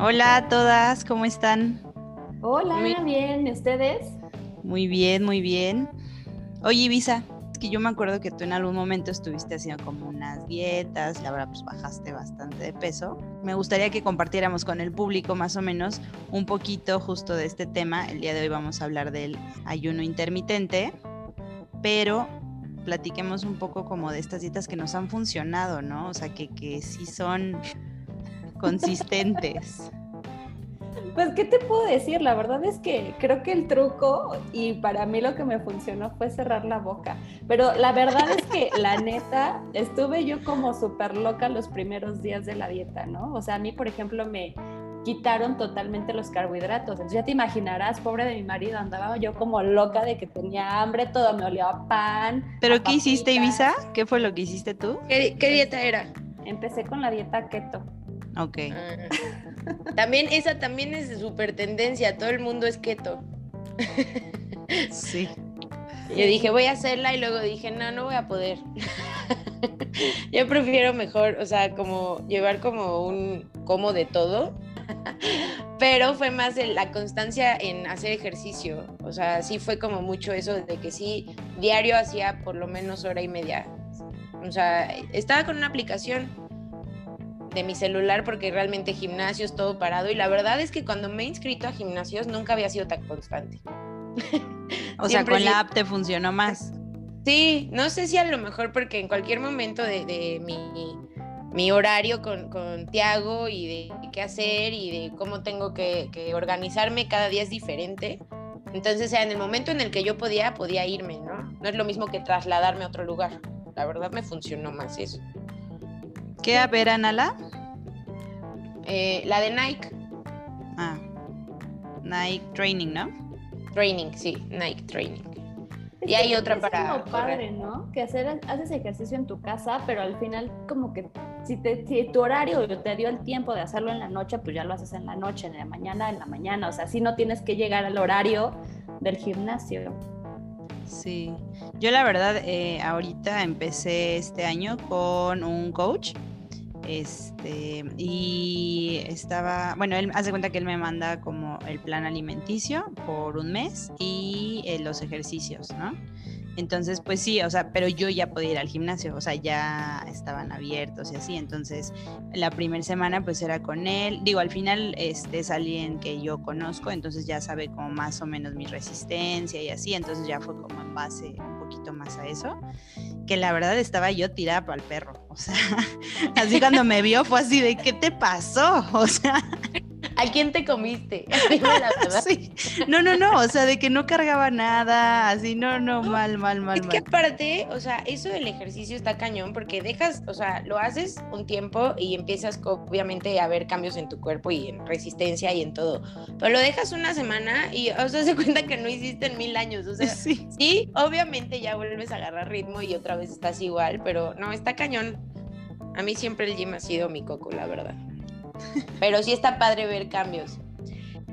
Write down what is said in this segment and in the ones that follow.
Hola a todas, ¿cómo están? Hola, muy bien, ¿ustedes? Muy bien, muy bien. Oye, Ibiza, es que yo me acuerdo que tú en algún momento estuviste haciendo como unas dietas, la verdad pues bajaste bastante de peso. Me gustaría que compartiéramos con el público más o menos un poquito justo de este tema. El día de hoy vamos a hablar del ayuno intermitente, pero platiquemos un poco como de estas dietas que nos han funcionado, ¿no? O sea, que, que sí son consistentes. Pues, ¿qué te puedo decir? La verdad es que creo que el truco, y para mí lo que me funcionó fue cerrar la boca. Pero la verdad es que, la neta, estuve yo como súper loca los primeros días de la dieta, ¿no? O sea, a mí, por ejemplo, me quitaron totalmente los carbohidratos. Entonces ya te imaginarás, pobre de mi marido, andaba yo como loca de que tenía hambre, todo me olía a pan. ¿Pero qué hiciste, Ibiza? ¿Qué fue lo que hiciste tú? ¿Qué, qué dieta era? Empecé con la dieta keto. Ok. Ah. También, esa también es de súper tendencia, todo el mundo es keto. Sí. Yo dije, voy a hacerla y luego dije, no, no voy a poder. Yo prefiero mejor, o sea, como llevar como un como de todo. Pero fue más la constancia en hacer ejercicio. O sea, sí fue como mucho eso de que sí, diario hacía por lo menos hora y media. O sea, estaba con una aplicación de mi celular porque realmente gimnasios todo parado y la verdad es que cuando me he inscrito a gimnasios nunca había sido tan constante. o sea, con la app te funcionó más. Sí, no sé si a lo mejor porque en cualquier momento de, mi, horario con, con Tiago y de qué hacer y de cómo tengo que, organizarme cada día es diferente. Entonces, en el momento en el que yo podía, podía irme, ¿no? No es lo mismo que trasladarme a otro lugar. La verdad me funcionó más eso. ¿Qué era, Nala? Eh, la de Nike. Ah, Nike Training, ¿no? Training, sí, Nike Training. y hay otra para. Como padre, ¿no? Que hacer, haces ejercicio en tu casa, pero al final, como que si, te, si tu horario te dio el tiempo de hacerlo en la noche, pues ya lo haces en la noche, en la mañana, en la mañana. O sea, así no tienes que llegar al horario del gimnasio. Sí, yo la verdad eh, ahorita empecé este año con un coach este, y estaba, bueno, él hace cuenta que él me manda como el plan alimenticio por un mes y eh, los ejercicios, ¿no? Entonces, pues sí, o sea, pero yo ya podía ir al gimnasio, o sea, ya estaban abiertos y así. Entonces, la primera semana pues era con él. Digo, al final este, es alguien que yo conozco, entonces ya sabe como más o menos mi resistencia y así. Entonces ya fue como en base un poquito más a eso. Que la verdad estaba yo tirada para el perro. O sea, así cuando me vio fue así de, ¿qué te pasó? O sea... ¿A quién te comiste? sí. No, no, no, o sea, de que no cargaba nada, así, no, no, mal, mal, mal. Es que aparte, o sea, eso del ejercicio está cañón porque dejas, o sea, lo haces un tiempo y empiezas obviamente a ver cambios en tu cuerpo y en resistencia y en todo. Pero lo dejas una semana y, o sea, se cuenta que no hiciste en mil años, o sea, sí. sí, obviamente ya vuelves a agarrar ritmo y otra vez estás igual, pero no, está cañón. A mí siempre el gym ha sido mi coco, la verdad. Pero sí está padre ver cambios.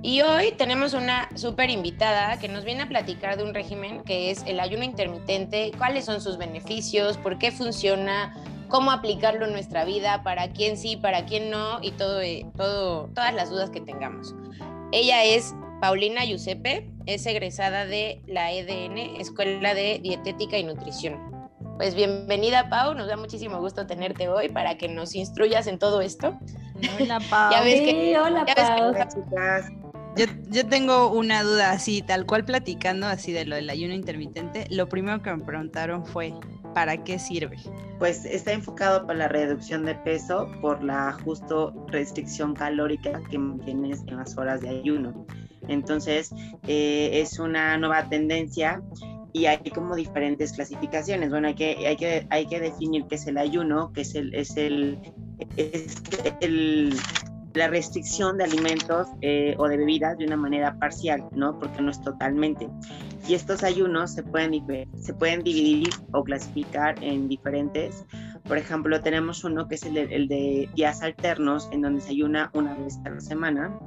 Y hoy tenemos una súper invitada que nos viene a platicar de un régimen que es el ayuno intermitente, cuáles son sus beneficios, por qué funciona, cómo aplicarlo en nuestra vida, para quién sí, para quién no y todo, eh, todo, todas las dudas que tengamos. Ella es Paulina Giuseppe, es egresada de la EDN, Escuela de Dietética y Nutrición. Pues bienvenida, Pau. Nos da muchísimo gusto tenerte hoy para que nos instruyas en todo esto. Hola, Pau. ya ves que, hola, Pau. yo, yo, tengo una duda así, tal cual platicando así de lo del ayuno intermitente. Lo primero que me preguntaron fue, ¿para qué sirve? Pues está enfocado para la reducción de peso por la justo restricción calórica que mantienes en las horas de ayuno. Entonces, eh, es una nueva tendencia y hay como diferentes clasificaciones. Bueno, hay que, hay que, hay que definir qué es el ayuno, qué es el, es el, es el la restricción de alimentos eh, o de bebidas de una manera parcial, ¿no? Porque no es totalmente. Y estos ayunos se pueden, se pueden dividir o clasificar en diferentes. Por ejemplo, tenemos uno que es el el de días alternos, en donde se ayuna una vez a la semana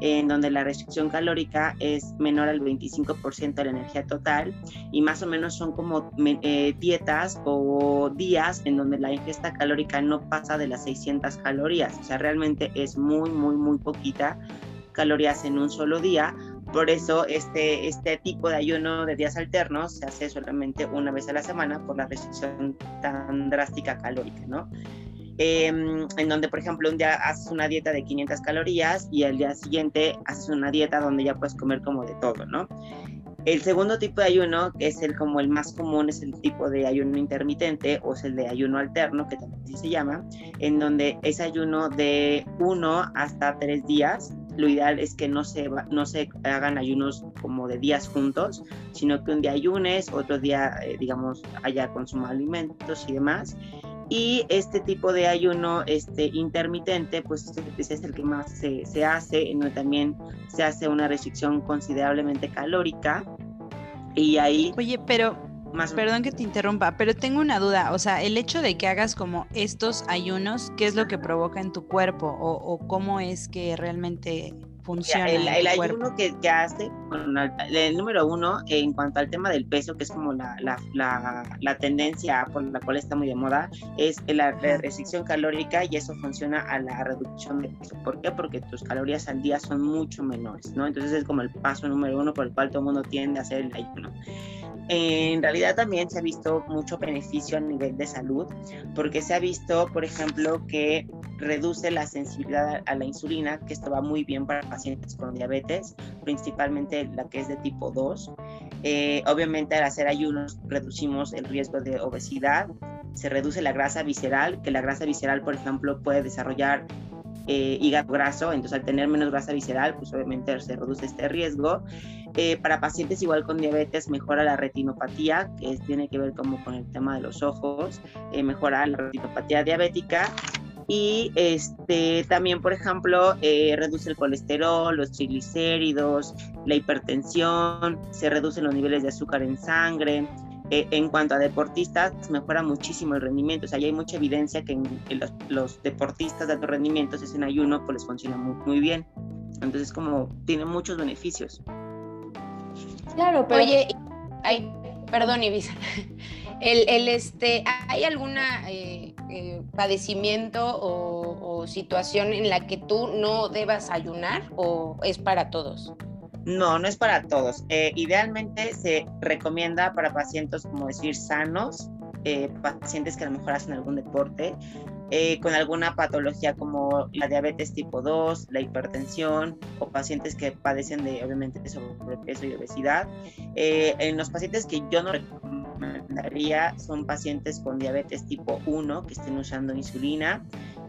en donde la restricción calórica es menor al 25% de la energía total y más o menos son como eh, dietas o días en donde la ingesta calórica no pasa de las 600 calorías, o sea, realmente es muy, muy, muy poquita calorías en un solo día. Por eso este, este tipo de ayuno de días alternos se hace solamente una vez a la semana por la restricción tan drástica calórica, ¿no? Em, en donde, por ejemplo, un día haces una dieta de 500 calorías y al día siguiente haces una dieta donde ya puedes comer como de todo, ¿no? El segundo tipo de ayuno, que es el como el más común, es el tipo de ayuno intermitente o es el de ayuno alterno, que también se llama, en donde es ayuno de uno hasta tres días. Lo ideal es que no se, no se hagan ayunos como de días juntos, sino que un día ayunes, otro día, eh, digamos, haya consumo alimentos y demás. Y este tipo de ayuno este, intermitente, pues es el que más se, se hace, en donde también se hace una restricción considerablemente calórica. Y ahí... Oye, pero más Perdón que te interrumpa, pero tengo una duda. O sea, el hecho de que hagas como estos ayunos, ¿qué es lo que provoca en tu cuerpo? ¿O, o cómo es que realmente funciona. El, ayuno que, que, hace, el número uno, en cuanto al tema del peso, que es como la, la, la, tendencia por la cual está muy de moda, es la, restricción calórica y eso funciona a la reducción de peso. ¿Por qué? Porque tus calorías al día son mucho menores, ¿no? Entonces es como el paso número uno por el cual todo el mundo tiende a hacer el ayuno. En realidad también se ha visto mucho beneficio a nivel de salud, porque se ha visto, por ejemplo, que reduce la sensibilidad a la insulina, que esto va muy bien para pacientes con diabetes, principalmente la que es de tipo 2. Eh, obviamente al hacer ayunos reducimos el riesgo de obesidad, se reduce la grasa visceral, que la grasa visceral, por ejemplo, puede desarrollar eh, hígado graso, entonces al tener menos grasa visceral, pues obviamente se reduce este riesgo. Eh, para pacientes igual con diabetes mejora la retinopatía, que tiene que ver como con el tema de los ojos, eh, mejora la retinopatía diabética y este también por ejemplo reduce el colesterol, los triglicéridos, la hipertensión, se reducen los niveles de azúcar en sangre, eh, en cuanto a deportistas, mejora muchísimo el rendimiento. O sea, ya hay mucha evidencia que, los, deportistas de alto rendimiento, si es en ayuno, pues les funciona muy, muy bien. Entonces, como tiene muchos beneficios. Claro, pero... Oye, ay, perdón, Ibiza. El, el, este, ¿Hay alguna eh, eh, padecimiento o, o situación en la que tú no debas ayunar o es para todos? No, no es para todos. Eh, idealmente se recomienda para pacientes, como decir, sanos, eh, pacientes que a lo mejor hacen algún deporte, eh, con alguna patología como la diabetes tipo 2, la hipertensión o pacientes que padecen de, obviamente, de sobrepeso y obesidad. en los pacientes que yo no recomendaría son pacientes con diabetes tipo 1 que estén usando insulina,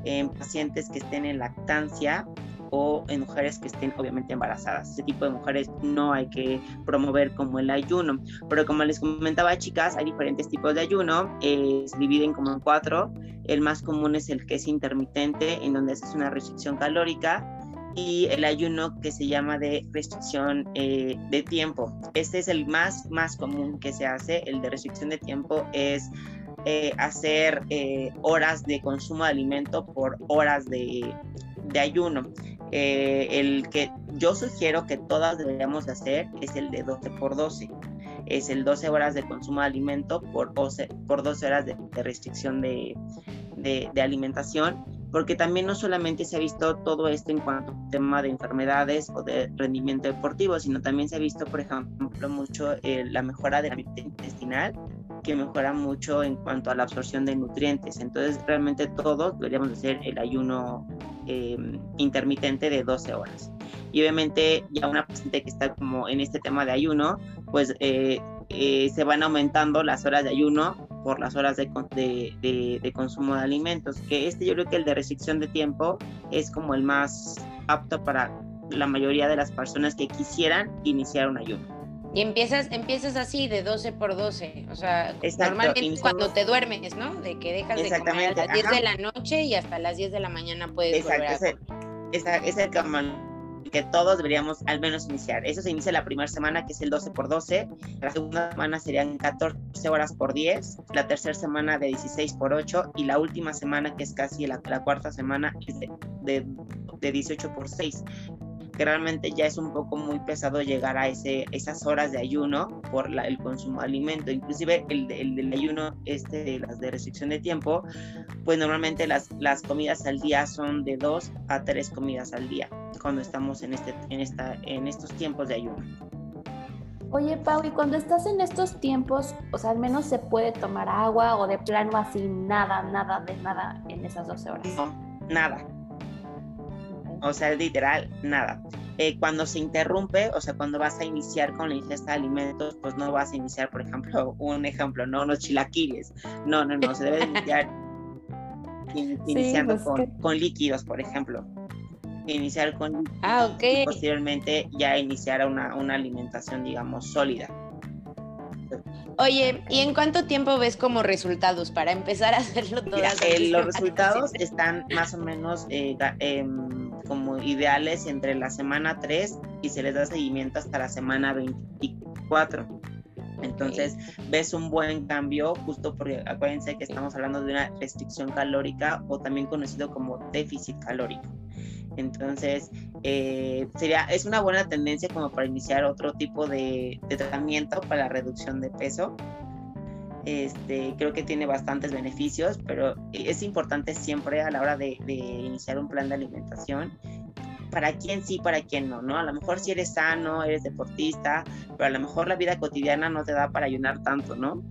en pacientes que estén en lactancia o en mujeres que estén obviamente embarazadas. Ese tipo de mujeres no hay que promover como el ayuno. Pero como les comentaba, chicas, hay diferentes tipos de ayuno. Eh, se dividen como en cuatro. El más común es el que es intermitente, en donde haces una restricción calórica y el ayuno que se llama de restricción eh, de tiempo. Este es el más, más común que se hace. El de restricción de tiempo es eh, hacer horas de consumo de alimento por horas de, de ayuno. Eh, el que yo sugiero que todas deberíamos hacer es el de 12 por 12. Es el 12 horas de consumo de alimento por 12, por 12 horas de, restricción de, alimentación, porque también no solamente se ha visto todo esto en cuanto al tema de enfermedades o de rendimiento deportivo, sino también se ha visto, por ejemplo, mucho eh, la mejora de la intestinal, que mejora mucho en cuanto a la absorción de nutrientes. Entonces, realmente todos deberíamos hacer el ayuno Em, intermitente de 12 horas. Y obviamente ya una paciente que está como en este tema de ayuno, pues eh, eh, se van aumentando las horas de ayuno por las horas de, de, de, consumo de alimentos, que este yo creo que el de restricción de tiempo es como el más apto para la mayoría de las personas que quisieran iniciar un ayuno. Y empiezas, empiezas así de 12 por 12. O sea, normalmente cuando te duermes, ¿no? De que dejas de comer a las 10 de la noche y hasta las 10 de la mañana puedes Exacto, volver a ese, es el que todos deberíamos al menos iniciar. Eso se inicia la primera semana, que es el 12 por 12. La segunda semana serían 14 horas por 10. La tercera semana de 16 por 8. Y la última semana, que es casi la, cuarta semana, es de, de, de 18 por 6 que realmente ya es un poco muy pesado llegar a ese, esas horas de ayuno por la, el consumo de alimento. Inclusive el, el, del ayuno, este, las de restricción de tiempo, pues normalmente las, las comidas al día son de dos a tres comidas al día cuando estamos en, este, en, esta, en estos tiempos de ayuno. Oye, Pau, y cuando estás en estos tiempos, o sea, al menos se puede tomar agua o de plano así, nada, nada, de nada en esas 12 horas. No, nada. O sea, literal, nada. Eh, cuando se interrumpe, o sea, cuando vas a iniciar con la ingesta de alimentos, pues no vas a iniciar, por ejemplo, un ejemplo, no unos chilaquiles. No, no, no, se debe iniciar iniciando pues con, con líquidos, por ejemplo iniciar con ah, ok y posteriormente ya iniciar una, una alimentación, digamos, sólida. Oye, ¿y en cuánto tiempo ves como resultados para empezar a hacerlo todo? Eh, los resultados están más o menos eh, em, como ideales entre la semana 3 y se les da seguimiento hasta la semana 24. Entonces ves un buen cambio justo porque acuérdense que estamos hablando de una restricción calórica o también conocido como déficit calórico. Entonces, eh, sería, es una buena tendencia como para iniciar otro tipo de, tratamiento para la reducción de peso. Este, creo que tiene bastantes beneficios, pero es importante siempre a la hora de, iniciar un plan de alimentación para quién sí, para quién no, ¿no? A lo mejor si eres sano, eres deportista, pero a lo mejor la vida cotidiana no te da para ayunar tanto, ¿no?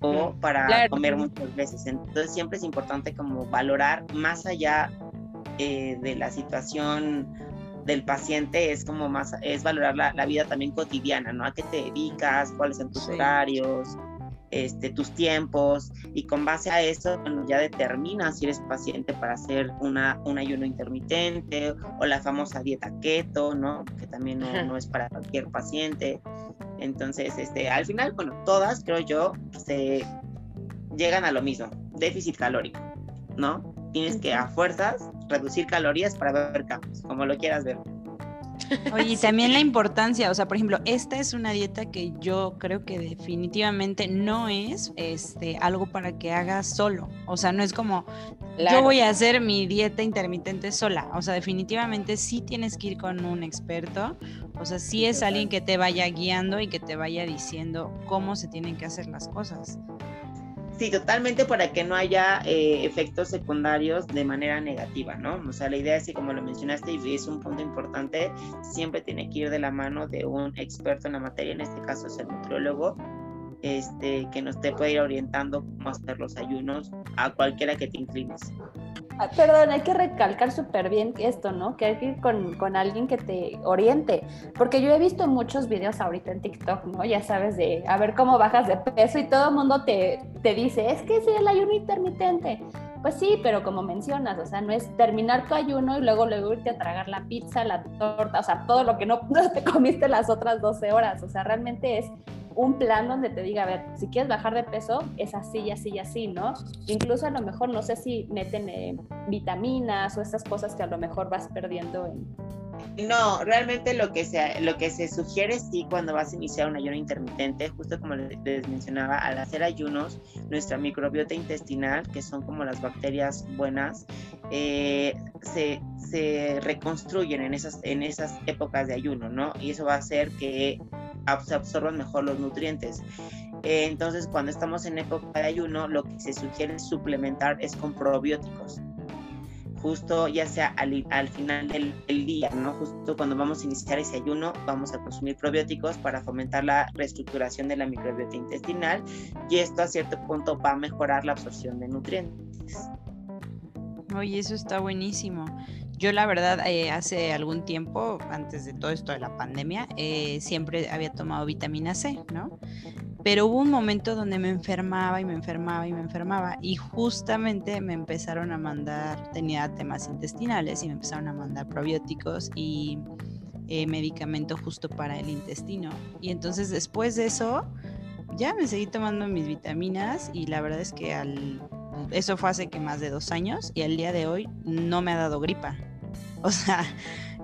O para comer muchas veces. Entonces siempre es importante como valorar más allá eh, de la situación del paciente es como más, es valorar la, vida también cotidiana, ¿no? A qué te dedicas, cuáles son tus horarios, este, tus tiempos, y con base a eso, bueno, ya determinas si eres paciente para hacer una, un ayuno intermitente o la famosa dieta keto, ¿no? Que también no, no es para cualquier paciente. Entonces, este, al final, bueno, todas, creo yo, se llegan a lo mismo, déficit calórico, ¿no? Tienes que a fuerzas reducir calorías para ver cambios, como lo quieras ver. Oye, y también la importancia, o sea, por ejemplo, esta es una dieta que yo creo que definitivamente no es este algo para que hagas solo. O sea, no es como yo voy a hacer mi dieta intermitente sola. O sea, definitivamente sí tienes que ir con un experto. O sea, sí es alguien que te vaya guiando y que te vaya diciendo cómo se tienen que hacer las cosas. Sí, totalmente para que no haya eh, efectos secundarios de manera negativa, ¿no? O sea, la idea es que, como lo mencionaste, y es un punto importante, siempre tiene que ir de la mano de un experto en la materia, en este caso es el nutriólogo, este, que nos te puede ir orientando cómo hacer los ayunos a cualquiera que te inclines. Ah, perdón, hay que recalcar súper bien esto, ¿no? Que hay que ir con, con, alguien que te oriente. Porque yo he visto muchos videos ahorita en TikTok, ¿no? Ya sabes, de a ver cómo bajas de peso y todo el mundo te, te dice, es que es el ayuno intermitente. Pues sí, pero como mencionas, o sea, no es terminar tu ayuno y luego luego irte a tragar la pizza, la torta, o sea, todo lo que no, no te comiste las otras 12 horas. O sea, realmente es un plan donde te diga, a ver, si quieres bajar de peso, es así y así y así, ¿no? Incluso a lo mejor, no sé si meten eh, vitaminas o esas cosas que a lo mejor vas perdiendo en... No, realmente lo que, se, lo que se sugiere sí cuando vas a iniciar un ayuno intermitente, justo como les mencionaba, al hacer ayunos, nuestra microbiota intestinal, que son como las bacterias buenas, eh, se, se, reconstruyen en esas, en esas épocas de ayuno, ¿no? Y eso va a hacer que se absorban mejor los nutrientes. Eh, entonces, cuando estamos en época de ayuno, lo que se sugiere suplementar es con probióticos. Justo ya sea al, final del, día, ¿no? Justo cuando vamos a iniciar ese ayuno, vamos a consumir probióticos para fomentar la reestructuración de la microbiota intestinal y esto a cierto punto va a mejorar la absorción de nutrientes. Oye, eso está buenísimo. Yo la verdad eh, hace algún tiempo, antes de todo esto de la pandemia, eh, siempre había tomado vitamina C, ¿no? Pero hubo un momento donde me enfermaba y me enfermaba y me enfermaba y justamente me empezaron a mandar, tenía temas intestinales y me empezaron a mandar probióticos y eh, medicamento justo para el intestino. Y entonces después de eso, ya me seguí tomando mis vitaminas y la verdad es que al, eso fue hace que más de dos años y al día de hoy no me ha dado gripa. O sea,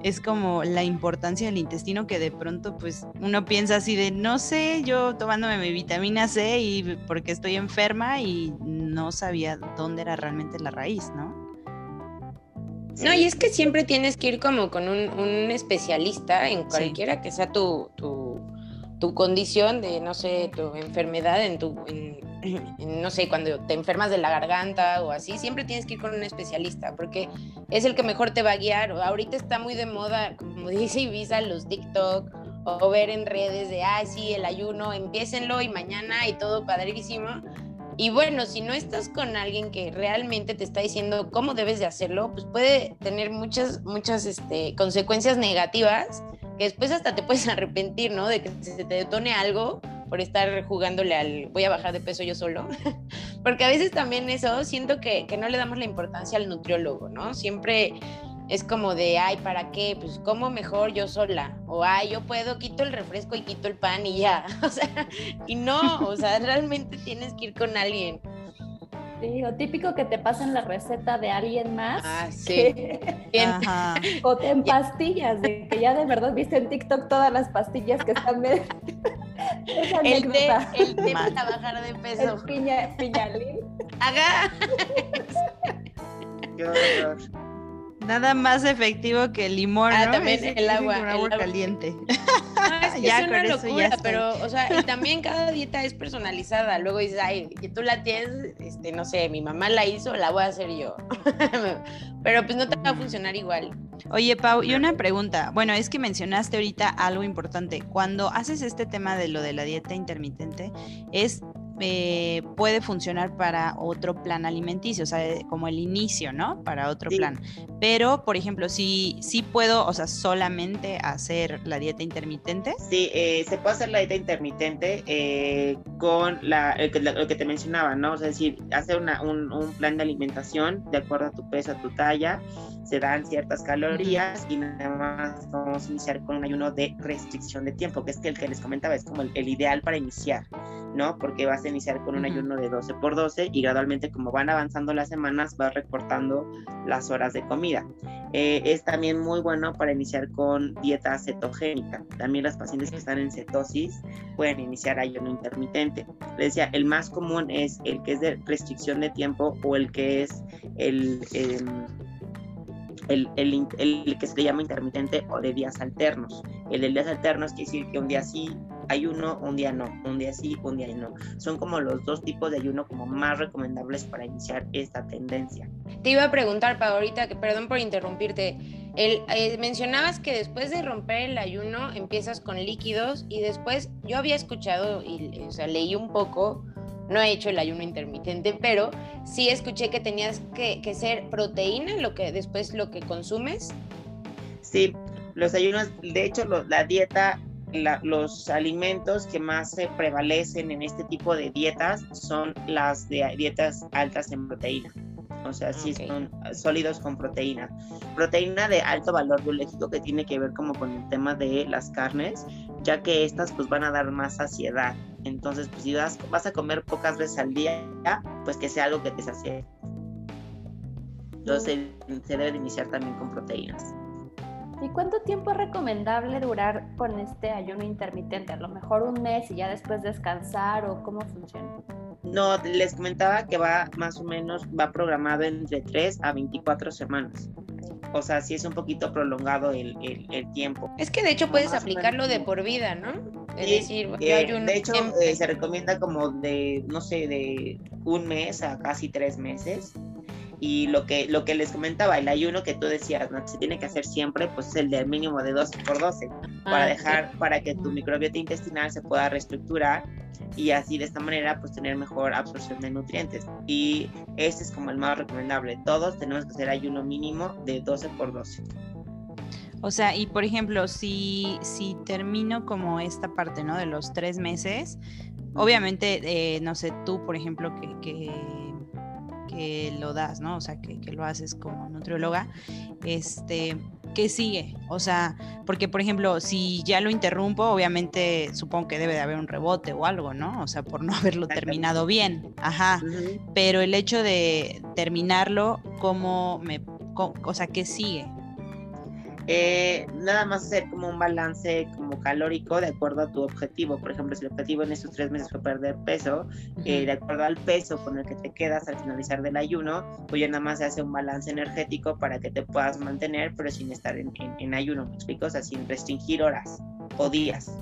es como la importancia del intestino que de pronto pues uno piensa así de no sé, yo tomándome mi vitamina C y porque estoy enferma y no sabía dónde era realmente la raíz, ¿no? No, y es que siempre tienes que ir como con un, un especialista en cualquiera que sea tu, tu, tu, condición de, no sé, tu enfermedad, en tu, en, no sé, cuando te enfermas de la garganta o así, siempre tienes que ir con un especialista porque es el que mejor te va a guiar. Ahorita está muy de moda, como dice Ibiza, los TikTok o ver en redes de, ay, sí, el ayuno, empiecenlo y mañana y todo padrísimo. Y bueno, si no estás con alguien que realmente te está diciendo cómo debes de hacerlo, pues puede tener muchas, muchas este, consecuencias negativas que después hasta te puedes arrepentir, ¿no? De que se te detone algo por estar jugándole al voy a bajar de peso yo solo. Porque a veces también eso, siento que, que no le damos la importancia al nutriólogo, ¿no? Siempre es como de, ay, ¿para qué? Pues como mejor yo sola. O, ay, yo puedo, quito el refresco y quito el pan y ya. O sea, y no, o sea, realmente tienes que ir con alguien. Sí, o típico que te pasen la receta de alguien más. Ah, sí. o te en pastillas, de que ya de verdad viste en TikTok todas las pastillas que están. el té, el té para bajar de peso. El piña, piñalín. Haga. Qué horror. Nada más efectivo que el limón, ah, ¿no? también el agua, el agua. caliente. Ya, es una ya locura, estoy. pero, o sea, y también cada dieta es personalizada. Luego dices, ay, que tú la tienes, este, no sé, mi mamá la hizo, la voy a hacer yo. pero pues no te va a funcionar igual. Oye, Pau, y una pregunta. Bueno, es que mencionaste ahorita algo importante. Cuando haces este tema de lo de la dieta intermitente, es eh, puede funcionar para otro plan alimenticio, o sea, como el inicio, ¿no? Para otro Sí. plan. Pero, por ejemplo, si sí puedo, o sea, solamente hacer la dieta intermitente. Sí, eh, se puede hacer la dieta intermitente eh, con la, que- lo que te mencionaba, ¿no? O sea, es decir, hacer una- un, un plan de alimentación de acuerdo a tu peso, a tu talla, se dan ciertas calorías y nada más vamos a iniciar con un ayuno de restricción de tiempo, que es que el que les comentaba es como el, el ideal para iniciar, ¿no? Porque vas a iniciar con un ayuno de 12 por 12 y gradualmente como van avanzando las semanas vas recortando las horas de comida. Eh, es también muy bueno para iniciar con dieta cetogénica. También las pacientes que están en cetosis pueden iniciar ayuno intermitente. Les decía, el más común es el que es de restricción de tiempo o el que es el, em, el, el el que se le llama intermitente o de días alternos. El de días alternos quiere decir que un día sí ayuno, un día no, un día sí, un día no. Son como los dos tipos de ayuno como más recomendables para iniciar esta tendencia. Te iba a preguntar, Pau, ahorita, que perdón por interrumpirte. El, eh, mencionabas que después de romper el ayuno empiezas con líquidos y después yo había escuchado y o sea, leí un poco, no he hecho el ayuno intermitente, pero sí escuché que tenías que, que ser proteína lo que después lo que consumes. Sí, los ayunos, de hecho, lo- la dieta, la- los alimentos que más se prevalecen en este tipo de dietas son las de dietas altas en proteína. O sea, sí son sólidos con proteína. Proteína de alto valor biológico que tiene que ver como con el tema de las carnes, ya que estas pues van a dar más saciedad. Entonces, pues si vas, vas a comer pocas veces al día, pues que sea algo que te sacie. Entonces, se debe de iniciar también con proteínas. ¿Y cuánto tiempo es recomendable durar con este ayuno intermitente? A lo mejor un mes y ya después descansar o cómo funciona. No, les comentaba que va más o menos, va programado entre 3 a 24 semanas. O sea, sí es un poquito prolongado el, el- el tiempo. Es que de hecho puedes Más aplicarlo de por vida, ¿no? Es Sí, decir, Eh, ayuno de hecho, eh, se recomienda como de, no sé, de un mes a casi tres meses. Y lo que, lo que les comentaba, el ayuno que tú decías, ¿no? que se tiene que hacer siempre, pues es el de mínimo de 12 por 12, para Ah, dejar, para que tu microbiota intestinal se pueda reestructurar y así de esta manera pues tener mejor absorción de nutrientes. Y este es como el más recomendable. Todos tenemos que hacer ayuno mínimo de 12 por 12. O sea, y por ejemplo, si, si termino como esta parte, ¿no? De los tres meses, obviamente, eh, no sé, tú, por ejemplo, que, que, que lo das, ¿no? O sea, que, que lo haces como nutrióloga, este, ¿qué sigue? O sea, porque, por ejemplo, si ya lo interrumpo, obviamente supongo que debe de haber un rebote o algo, ¿no? O sea, por no haberlo terminado bien. Ajá. Pero el hecho de terminarlo, ¿cómo me, o sea, qué sigue? Eh, nada más hacer como un balance como calórico de acuerdo a tu objetivo. Por ejemplo, si el objetivo en estos tres meses fue perder peso, eh, de acuerdo al peso con el que te quedas al finalizar del ayuno, pues ya nada más se hace un balance energético para que te puedas mantener, pero sin estar en, en, ayuno, ¿me explico? O sea, sin restringir horas o días.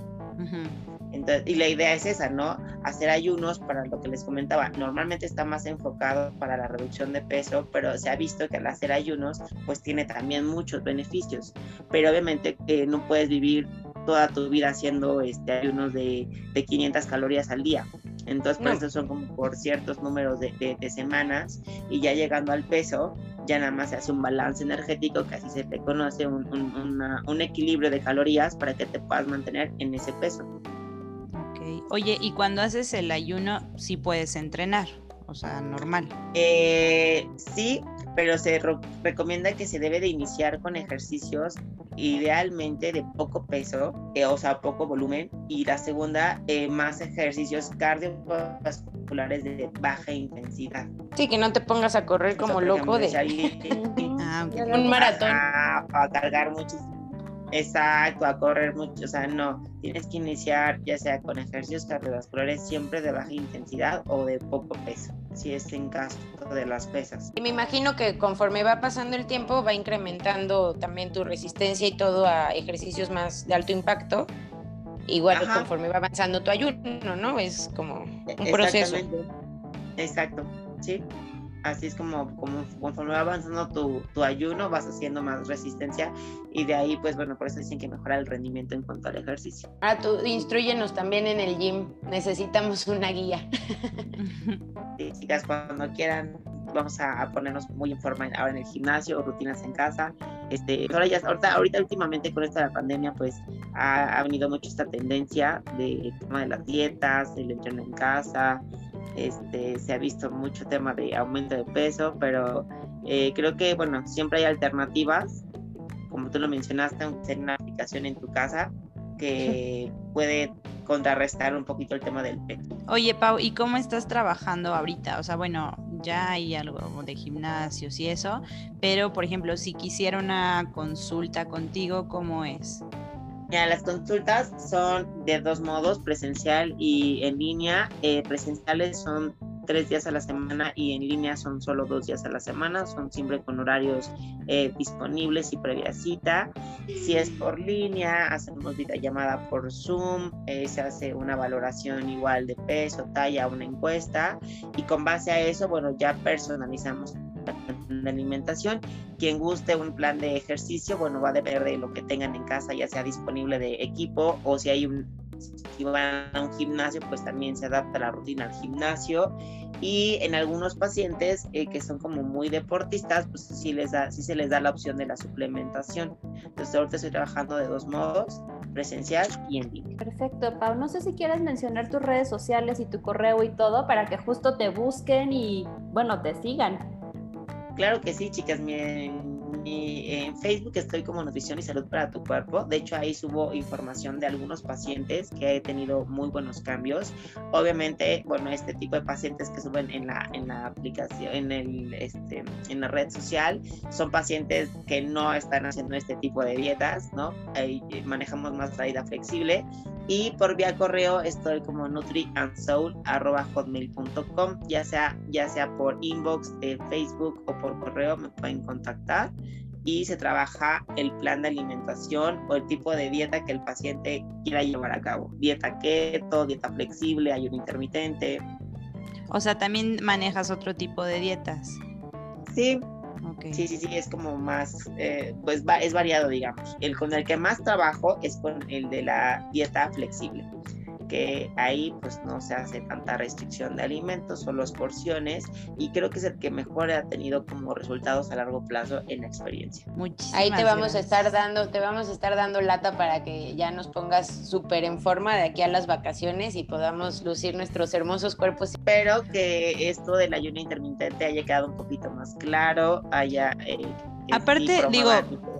Entonces, y la idea es esa, ¿no? Hacer ayunos para lo que les comentaba. Normalmente está más enfocado para la reducción de peso, pero se ha visto que al hacer ayunos, pues tiene también muchos beneficios. Pero obviamente eh, no puedes vivir toda tu vida haciendo este, ayunos de, de 500 calorías al día. Entonces, por eso son como por ciertos números de, de, semanas y ya llegando al peso, ya nada más se hace un balance energético, que así se te conoce, un, un, un equilibrio de calorías para que te puedas mantener en ese peso. Oye, y cuando haces el ayuno, sí puedes entrenar, o sea, normal. Eh, sí, pero se recomienda que se debe de iniciar con ejercicios idealmente de poco peso, eh, o sea, poco volumen, y la segunda, eh, más ejercicios cardiovasculares de baja intensidad. Sí, que no te pongas a correr como loco de... ah, un maratón. A, cargar muchísimo Exacto, a correr mucho, o sea, no, tienes que iniciar ya sea con ejercicios cardiovasculares siempre de baja intensidad o de poco peso, si es en caso de las pesas. Y me imagino que conforme va pasando el tiempo va incrementando también tu resistencia y todo a ejercicios más de alto impacto, igual conforme va avanzando tu ayuno, ¿no? Es como un proceso. Exacto, sí así es como, como conforme va avanzando tu, tu, ayuno, vas haciendo más resistencia y de ahí, pues bueno, por eso dicen que mejora el rendimiento en cuanto al ejercicio. Ah, tú instruyenos también en el gym, necesitamos una guía. Sí, chicas, cuando quieran, vamos a ponernos muy en forma ahora en el gimnasio, rutinas en casa. Este, ahora ya, ahorita, ahorita últimamente con esta pandemia, pues ha, ha venido mucho esta tendencia de tema de las dietas, el entreno en casa, este, se ha visto mucho tema de aumento de peso, pero eh, creo que, bueno, siempre hay alternativas, como tú lo mencionaste, tener una aplicación en tu casa que puede contrarrestar un poquito el tema del peso. Oye, Pau, ¿y cómo estás trabajando ahorita? O sea, bueno, ya hay algo de gimnasios y eso, pero por ejemplo, si quisiera una consulta contigo, ¿cómo es? las consultas son de dos modos, presencial y en línea. Eh, presenciales son tres días a la semana y en línea son solo dos días a la semana, son siempre con horarios eh, disponibles y previa cita. Si es por línea, hacemos llamada por Zoom, eh, se hace una valoración igual de peso, talla, una encuesta y con base a eso, bueno, ya personalizamos de alimentación. Quien guste un plan de ejercicio, bueno, va a depender de lo que tengan en casa, ya sea disponible de equipo o si hay un si van a un gimnasio, pues también se adapta la rutina al gimnasio. Y en algunos pacientes eh, que son como muy deportistas, pues sí, les da, sí se les da la opción de la suplementación. Entonces ahorita estoy trabajando de dos modos, presencial y en línea. Perfecto, Pau. No sé si quieres mencionar tus redes sociales y tu correo y todo para que justo te busquen y, bueno, te sigan. Claro que sí, chicas. Miren, en Facebook estoy como Nutrición y Salud para tu Cuerpo. De hecho, ahí subo información de algunos pacientes que he tenido muy buenos cambios. Obviamente, bueno, este tipo de pacientes que suben en la, en la aplicación, en, el, este, en la red social, son pacientes que no están haciendo este tipo de dietas, ¿no? Ahí manejamos más la vida flexible. Y por vía correo estoy como nutriandsoul.hotmail.com, ya sea, ya sea por inbox de Facebook o por correo me pueden contactar y se trabaja el plan de alimentación o el tipo de dieta que el paciente quiera llevar a cabo. Dieta keto, dieta flexible, ayuno intermitente. O sea, también manejas otro tipo de dietas. Sí. Sí, sí, sí, es como más, eh, pues va, es variado, digamos. El con el que más trabajo es con el de la dieta flexible que ahí pues no se hace tanta restricción de alimentos, solo es porciones y creo que es el que mejor ha tenido como resultados a largo plazo en la experiencia. ahí te vamos a estar dando, te vamos a estar dando lata para que ya nos pongas súper en forma de aquí a las vacaciones y podamos lucir nuestros hermosos cuerpos. Espero que esto del ayuno intermitente haya quedado un poquito más claro, haya... Eh, Aparte, digo,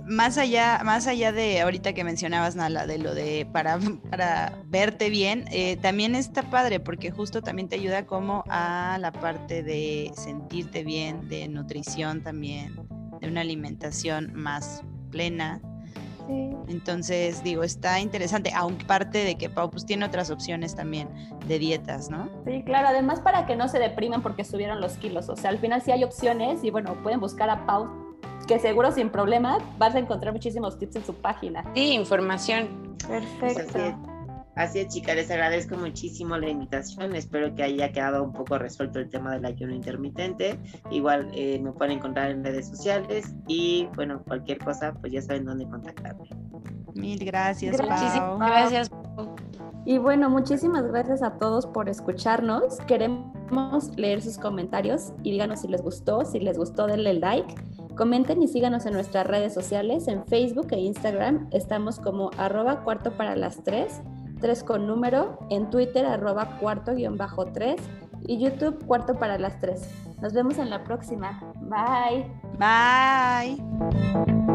más allá, más allá de ahorita que mencionabas, Nala, de lo de para, para verte bien, eh, también está padre porque justo también te ayuda como a la parte de sentirte bien, de nutrición también, de una alimentación más plena. Entonces, digo, está interesante, aunque parte de que Pau pues tiene otras opciones también de dietas, ¿no? Sí, claro, además para que no se depriman porque subieron los kilos, o sea, al final sí hay opciones y bueno, pueden buscar a Pau, que seguro sin problema vas a encontrar muchísimos tips en su página. Sí, información. Perfecto. Así es, chicas, les agradezco muchísimo la invitación. Espero que haya quedado un poco resuelto el tema del ayuno intermitente. Igual eh, me pueden encontrar en redes sociales y bueno, cualquier cosa, pues ya saben dónde contactarme. Mil gracias, Pau. Gracias. Y bueno, muchísimas gracias a todos por escucharnos. Queremos leer sus comentarios y díganos si les gustó. Si les gustó, denle like. Comenten y síganos en nuestras redes sociales, en Facebook e Instagram. Estamos como arroba cuarto para las tres 3 con número, en Twitter arroba cuarto guion bajo 3 y YouTube cuarto para las 3. Nos vemos en la próxima. Bye. Bye.